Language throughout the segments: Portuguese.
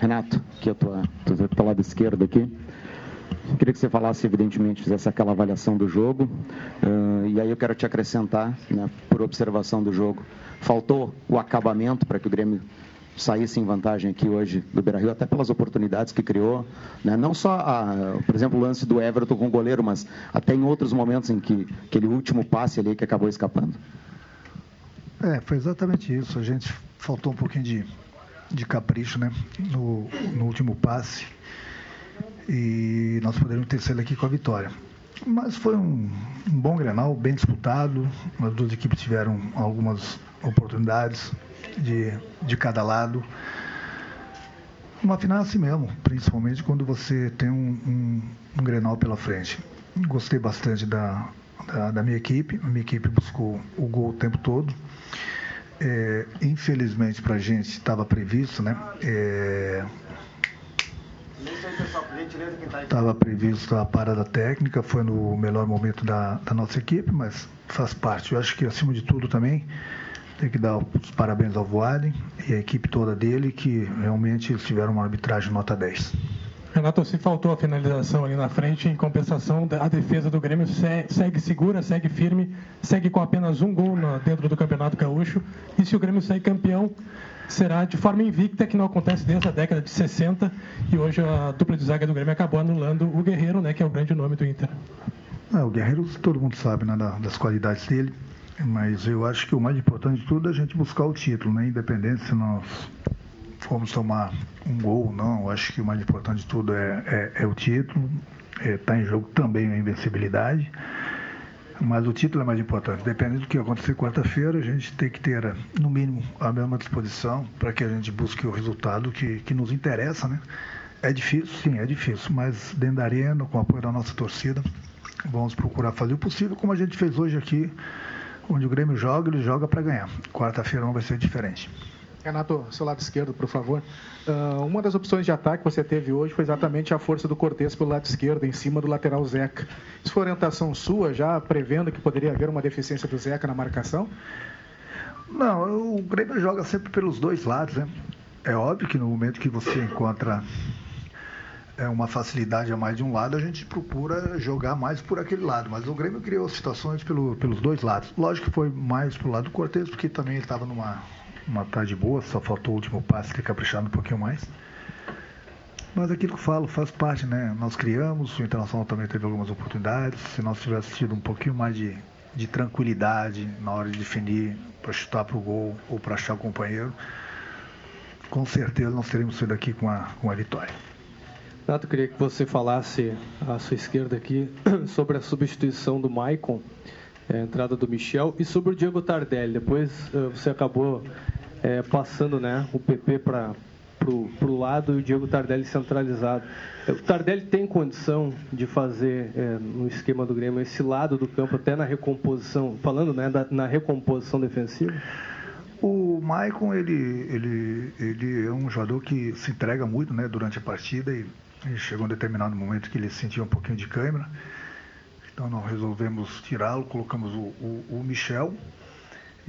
Renato, que é o teu lado esquerdo aqui. Queria que você falasse, evidentemente, fizesse aquela avaliação do jogo. Uh, e aí eu quero te acrescentar, né, por observação do jogo. Faltou o acabamento para que o Grêmio saísse em vantagem aqui hoje do Beira-Rio, até pelas oportunidades que criou. Né? Não só, a, por exemplo, o lance do Everton com o goleiro, mas até em outros momentos em que aquele último passe ali que acabou escapando. É, foi exatamente isso. A gente faltou um pouquinho de, de capricho né? no, no último passe e nós poderíamos ter saído aqui com a vitória. Mas foi um, um bom Grenal, bem disputado. As duas equipes tiveram algumas oportunidades de, de cada lado. Uma final assim mesmo, principalmente quando você tem um, um, um Grenal pela frente. Gostei bastante da, da, da, minha equipe. A minha equipe buscou o gol o tempo todo. É, infelizmente para a gente estava previsto, né? É, Estava previsto a parada técnica, foi no melhor momento da, da nossa equipe, mas faz parte. Eu acho que, acima de tudo, também tem que dar os parabéns ao Voaden e a equipe toda dele, que realmente eles tiveram uma arbitragem nota 10. Renato, se faltou a finalização ali na frente, em compensação, a defesa do Grêmio segue segura, segue firme, segue com apenas um gol dentro do Campeonato Gaúcho. E se o Grêmio sair campeão, será de forma invicta, que não acontece desde a década de 60. E hoje a dupla de zaga do Grêmio acabou anulando o Guerreiro, né, que é o grande nome do Inter. É, o Guerreiro, todo mundo sabe né, das qualidades dele. Mas eu acho que o mais importante de tudo é a gente buscar o título, né? Independente se nós formos tomar um gol não, eu acho que o mais importante de tudo é, é, é o título. Está é, em jogo também a invencibilidade. Mas o título é mais importante. Dependendo do que acontecer quarta-feira, a gente tem que ter, no mínimo, a mesma disposição para que a gente busque o resultado que, que nos interessa, né? É difícil, sim, é difícil, mas dentro da arena, com o apoio da nossa torcida, vamos procurar fazer o possível, como a gente fez hoje aqui, onde o Grêmio joga, ele joga para ganhar. Quarta-feira não vai ser diferente. Renato, seu lado esquerdo, por favor. Uh, uma das opções de ataque que você teve hoje foi exatamente a força do Cortes pelo lado esquerdo, em cima do lateral Zeca. Isso foi orientação sua, já prevendo que poderia haver uma deficiência do Zeca na marcação? Não, o Grêmio joga sempre pelos dois lados, né? É óbvio que no momento que você encontra é, uma facilidade a mais de um lado, a gente procura jogar mais por aquele lado. Mas o Grêmio criou situações pelo, pelos dois lados. Lógico que foi mais pro lado do Cortes, porque também ele estava numa uma tarde boa, só faltou o último passe ter caprichado um pouquinho mais. Mas aquilo que eu falo faz parte, né? Nós criamos, o Internacional também teve algumas oportunidades. Se nós tivéssemos tido um pouquinho mais de, de tranquilidade na hora de definir para chutar para o gol ou para achar o companheiro, com certeza nós teríamos saído daqui com a, com a vitória. Renato, eu queria que você falasse à sua esquerda aqui sobre a substituição do Maicon, a entrada do Michel, e sobre o Diego Tardelli. Depois eh, você acabou é, passando né, o PP para o lado e o Diego Tardelli centralizado. O Tardelli tem condição de fazer é, no esquema do Grêmio esse lado do campo até na recomposição, falando né, da, na recomposição defensiva? O Maicon, ele, ele, ele é um jogador que se entrega muito né, durante a partida e chegou um determinado momento que ele sentia um pouquinho de câimbra. Então nós resolvemos tirá-lo, colocamos o, o, o Michel,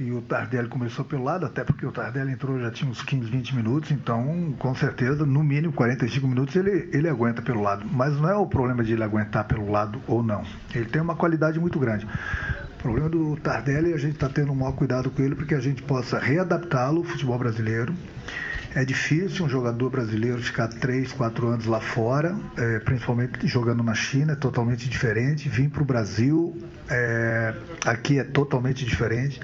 e o Tardelli começou pelo lado, até porque o Tardelli entrou já tinha uns 15, 20 minutos, então com certeza, no mínimo 45 minutos ele, ele aguenta pelo lado. Mas não é o problema de ele aguentar pelo lado ou não. Ele tem uma qualidade muito grande. O problema do Tardelli, a gente está tendo um maior cuidado com ele porque a gente possa readaptá-lo ao futebol brasileiro. É difícil um jogador brasileiro ficar 3, 4 anos lá fora, é, principalmente jogando na China, é totalmente diferente. Vir para o Brasil, é, aqui é totalmente diferente.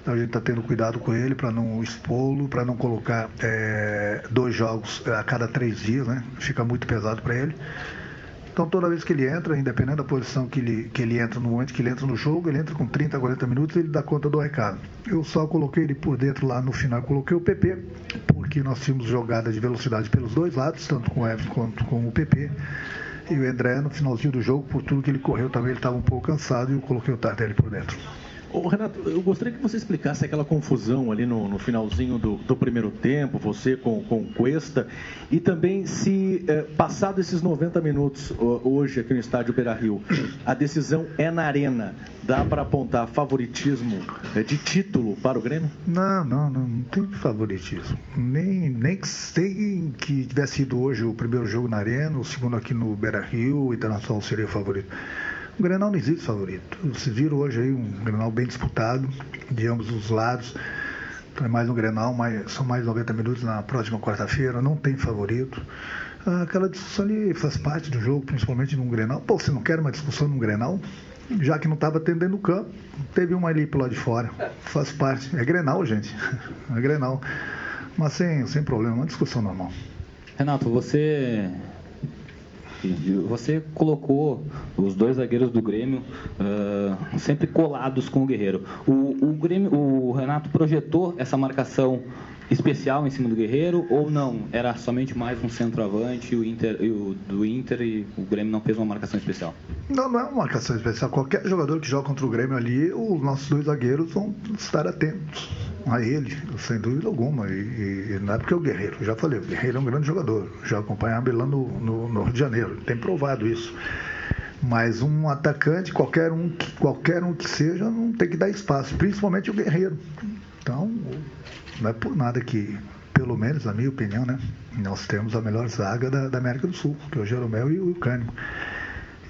Então a gente está tendo cuidado com ele para não expô-lo, para não colocar é, dois jogos a cada três dias, né? Fica muito pesado para ele. Então toda vez que ele entra, independente da posição que ele, que ele entra, no momento que ele entra no jogo, ele entra com 30, 40 minutos, ele dá conta do recado. Eu só coloquei ele por dentro lá no final, coloquei o PP, porque nós tínhamos jogada de velocidade pelos dois lados, tanto com o Everton quanto com o PP. E o André, no finalzinho do jogo, por tudo que ele correu também, ele estava um pouco cansado e eu coloquei o Tardelli por dentro. Ô, Renato, eu gostaria que você explicasse aquela confusão ali no, no finalzinho do, do, primeiro tempo, você com, com o Cuesta, e também se, é, passado esses 90 minutos hoje aqui no estádio Beira-Rio, a decisão é na arena, dá para apontar favoritismo é, de título para o Grêmio? Não, não, não, não tem favoritismo. Nem, nem que, que tivesse sido hoje o primeiro jogo na arena, o segundo aqui no Beira-Rio, o Internacional seria favorito. O Grenal não existe favorito. Vocês viram hoje aí um Grenal bem disputado, de ambos os lados. Então é mais um Grenal, mais, são mais 90 minutos na próxima quarta-feira, não tem favorito. Ah, aquela discussão ali faz parte do jogo, principalmente num Grenal. Pô, você não quer uma discussão num Grenal? Já que não estava atendendo no campo, teve uma ali pro lado de fora. Faz parte. É Grenal, gente. É Grenal. Mas sem, sem problema, uma discussão normal. Renato, você você colocou os dois zagueiros do Grêmio uh, sempre colados com o Guerreiro. O, o, Grêmio, o Renato projetou essa marcação especial em cima do Guerreiro ou não? Era somente mais um centroavante o Inter, o, do Inter e o Grêmio não fez uma marcação especial? Não, não é uma marcação especial. Qualquer jogador que joga contra o Grêmio ali, os nossos dois zagueiros vão estar atentos a ele, sem dúvida alguma. E, e não é porque é o Guerreiro, já falei, o Guerreiro é um grande jogador. Já acompanhava ele lá no, no, no Rio de Janeiro, tem provado isso. Mas um atacante, qualquer um, qualquer um que seja, não tem que dar espaço, principalmente o Guerreiro. Então, não é por nada que, pelo menos na minha opinião, né, nós temos a melhor zaga da, da América do Sul, que é o Jeromel e o Cânimo.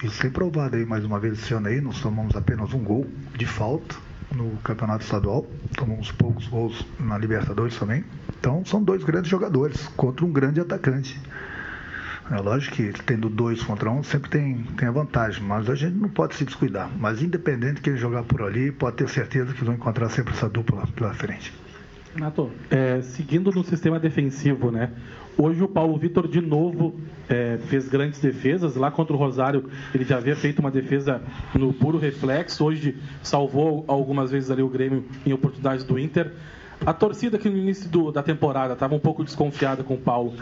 Isso tem provado aí mais uma vez esse ano aí, nós tomamos apenas um gol de falta no campeonato estadual, tomamos poucos gols na Libertadores também. Então são dois grandes jogadores contra um grande atacante. É lógico que tendo dois contra um sempre tem, tem a vantagem, mas a gente não pode se descuidar. Mas independente de quem jogar por ali, pode ter certeza que vão encontrar sempre essa dupla pela frente. Renato, é, seguindo no sistema defensivo, né? Hoje o Paulo Vitor de novo é, fez grandes defesas. Lá contra o Rosário ele já havia feito uma defesa no puro reflexo. Hoje salvou algumas vezes ali o Grêmio em oportunidades do Inter. A torcida que no início do, da temporada estava um pouco desconfiada com o Paulo,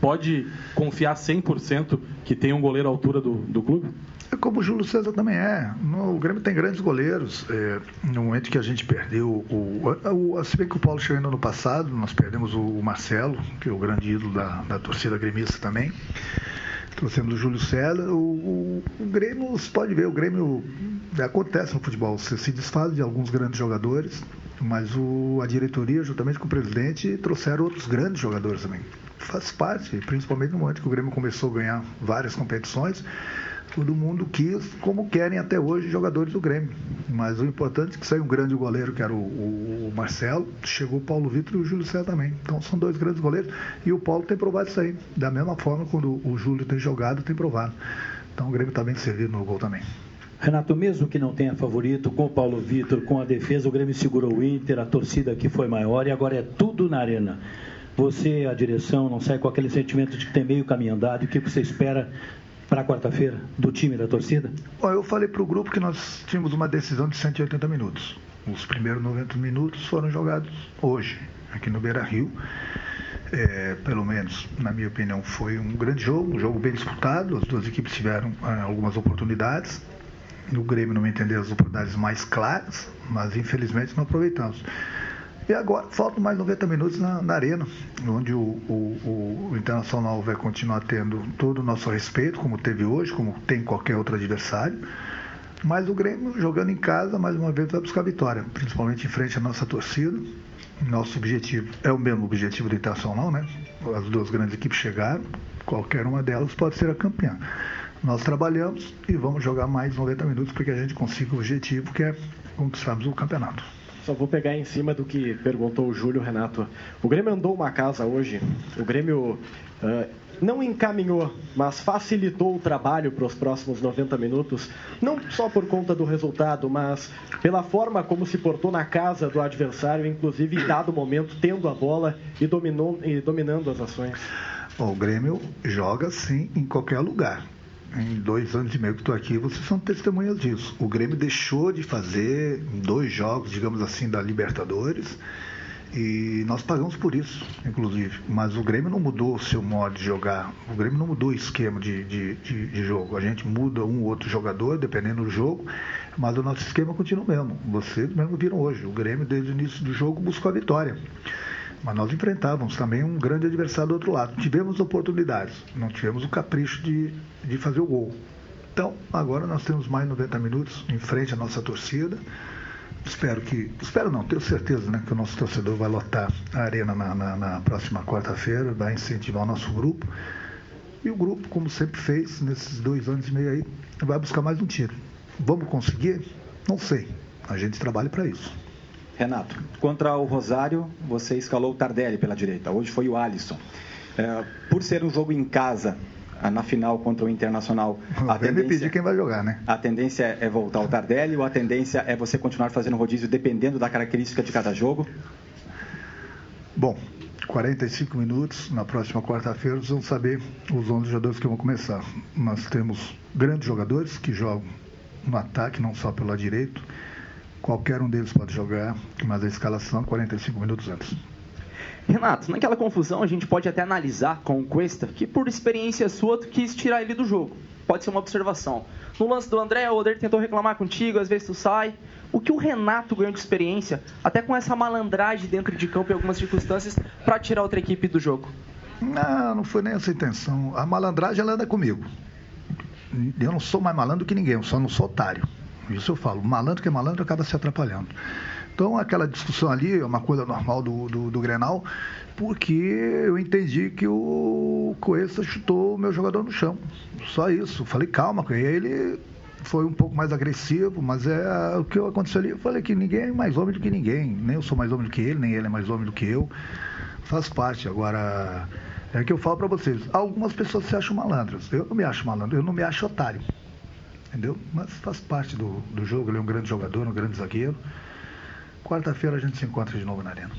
pode confiar 100% que tem um goleiro à altura do, do clube? É como o Júlio César também é. No, o Grêmio tem grandes goleiros. É, no momento que a gente perdeu o, o, o. Se bem que o Paulo chegou no ano passado, nós perdemos o, o Marcelo, que é o grande ídolo da, da torcida gremista também. Trouxemos o Júlio César. O, o, o Grêmio, você pode ver, o Grêmio acontece no futebol. Você se desfaz de alguns grandes jogadores, mas o, a diretoria, juntamente com o presidente, trouxeram outros grandes jogadores também. Faz parte, principalmente no momento que o Grêmio começou a ganhar várias competições todo mundo quis, como querem até hoje, jogadores do Grêmio. Mas o importante é que saiu um grande goleiro, que era o, o, Marcelo, chegou o Paulo Vitor e o Júlio César também. Então são dois grandes goleiros. E o Paulo tem provado isso aí. Da mesma forma, quando o Júlio tem jogado, tem provado. Então o Grêmio está bem servido no gol também. Renato, mesmo que não tenha favorito, com o Paulo Vitor, com a defesa, o Grêmio segurou o Inter, a torcida aqui foi maior e agora é tudo na arena. Você, a direção, não sai com aquele sentimento de que tem meio caminho andado. O que você espera para quarta-feira do time da torcida? Bom, eu falei para o grupo que nós tínhamos uma decisão de 180 minutos. Os primeiros 90 minutos foram jogados hoje, aqui no Beira Rio. É, pelo menos, na minha opinião, foi um grande jogo, um jogo bem disputado. As duas equipes tiveram ah, algumas oportunidades. No Grêmio, não me entender as oportunidades mais claras, mas infelizmente não aproveitamos. E agora faltam mais 90 minutos na, na arena, onde o, o, o, Internacional vai continuar tendo todo o nosso respeito, como teve hoje, como tem qualquer outro adversário. Mas o Grêmio, jogando em casa, mais uma vez vai buscar vitória, principalmente em frente à nossa torcida. Nosso objetivo é o mesmo objetivo do Internacional, né? As duas grandes equipes chegaram, qualquer uma delas pode ser a campeã. Nós trabalhamos e vamos jogar mais 90 minutos para que a gente consiga o objetivo que é conquistarmos o campeonato. Só vou pegar em cima do que perguntou o Júlio Renato. O Grêmio andou uma casa hoje. O Grêmio uh, não encaminhou, mas facilitou o trabalho para os próximos 90 minutos. Não só por conta do resultado, mas pela forma como se portou na casa do adversário, inclusive em dado momento tendo a bola e, dominou, e dominando as ações. o Grêmio joga sim em qualquer lugar em dois anos e meio que estou aqui, vocês são testemunhas disso. O Grêmio deixou de fazer dois jogos, digamos assim, da Libertadores E nós pagamos por isso, inclusive. Mas o Grêmio não mudou o seu modo de jogar. O Grêmio não mudou o esquema de, de, de, de jogo. A gente muda um ou outro jogador, dependendo do jogo, mas o nosso esquema continua o mesmo. Vocês mesmo viram hoje. O Grêmio, desde o início do jogo, buscou a vitória. Mas nós enfrentávamos também um grande adversário do outro lado. Tivemos oportunidades, não tivemos o capricho de, de fazer o gol. Então, agora nós temos mais 90 minutos em frente à nossa torcida. Espero que. Espero não, tenho certeza né, que o nosso torcedor vai lotar a arena na, na, na próxima quarta-feira, vai incentivar o nosso grupo. E o grupo, como sempre fez nesses dois anos e meio aí, vai buscar mais um tiro. Vamos conseguir? Não sei. A gente trabalha para isso. Renato, contra o Rosário, você escalou o Tardelli pela direita. Hoje foi o Alisson. É, por ser um jogo em casa, na final contra o Internacional, a tendência, pedir quem vai jogar, né? A tendência é voltar ao Tardelli ou a tendência é você continuar fazendo rodízio dependendo da característica de cada jogo? Bom, 45 minutos, na próxima quarta-feira, vocês vão saber os 11 jogadores que vão começar. Nós temos grandes jogadores que jogam no ataque, não só pelo lado direito. Qualquer um deles pode jogar, mas a escalação 45 minutos antes. Renato, naquela confusão a gente pode até analisar com o Cuesta que por experiência sua tu quis tirar ele do jogo. Pode ser uma observação. No lance do André, o Oder tentou reclamar contigo, às vezes tu sai. O que o Renato ganhou de experiência, até com essa malandragem dentro de campo em algumas circunstâncias, para tirar outra equipe do jogo? Não, não foi nem essa a intenção. A malandragem ela anda comigo. Eu não sou mais malandro que ninguém, eu só não sou otário. Isso eu falo. Malandro que é malandro acaba se atrapalhando. Então, aquela discussão ali é uma coisa normal do, do, do Grenal, porque eu entendi que o Coessa chutou o meu jogador no chão. Só isso. Falei, calma, e ele foi um pouco mais agressivo, mas é o que aconteceu ali. Eu falei que ninguém é mais homem do que ninguém. Nem eu sou mais homem do que ele, nem ele é mais homem do que eu. Faz parte. Agora, é que eu falo para vocês. Algumas pessoas se acham malandras. Eu não me acho malandro, eu não me acho otário. Entendeu? Mas faz parte do, do jogo. Ele é um grande jogador, um grande zagueiro. Quarta-feira a gente se encontra de novo na arena.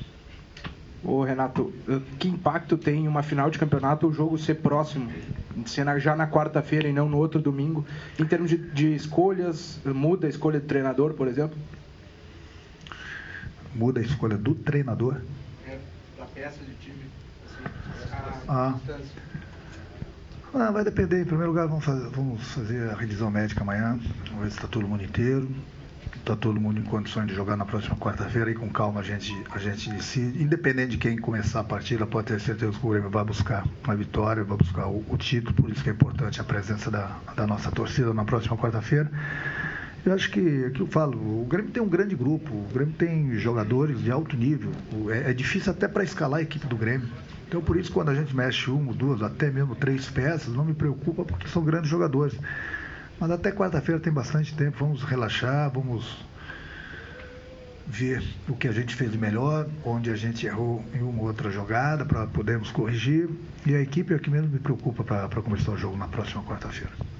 Ô Renato, eh, que impacto tem uma final de campeonato o jogo ser próximo, ser já na quarta-feira e não no outro domingo, em termos de, de, escolhas, muda a escolha do treinador, por exemplo? Muda a escolha do treinador? É, da peça de time. Assim, ah. Ah. vai depender. Em primeiro lugar, vamos fazer, vamos fazer a revisão médica amanhã, vamos ver se está todo mundo inteiro está todo mundo em condições de jogar na próxima quarta-feira e com calma a gente, a gente decide. Independente de quem começar a partida, pode ter certeza que o Grêmio vai buscar a vitória, vai buscar o, o título, por isso que é importante a presença da, da nossa torcida na próxima quarta-feira. Eu acho que, que eu falo, o Grêmio tem um grande grupo, o Grêmio tem jogadores de alto nível. É, é difícil até para escalar a equipe do Grêmio. Então, por isso, quando a gente mexe uma, duas, até mesmo três peças, não me preocupa porque são grandes jogadores. Mas até quarta-feira tem bastante tempo, vamos relaxar, vamos ver o que a gente fez de melhor, onde a gente errou em uma outra jogada para podermos corrigir. E a equipe é o que menos me preocupa para começar o jogo na próxima quarta-feira.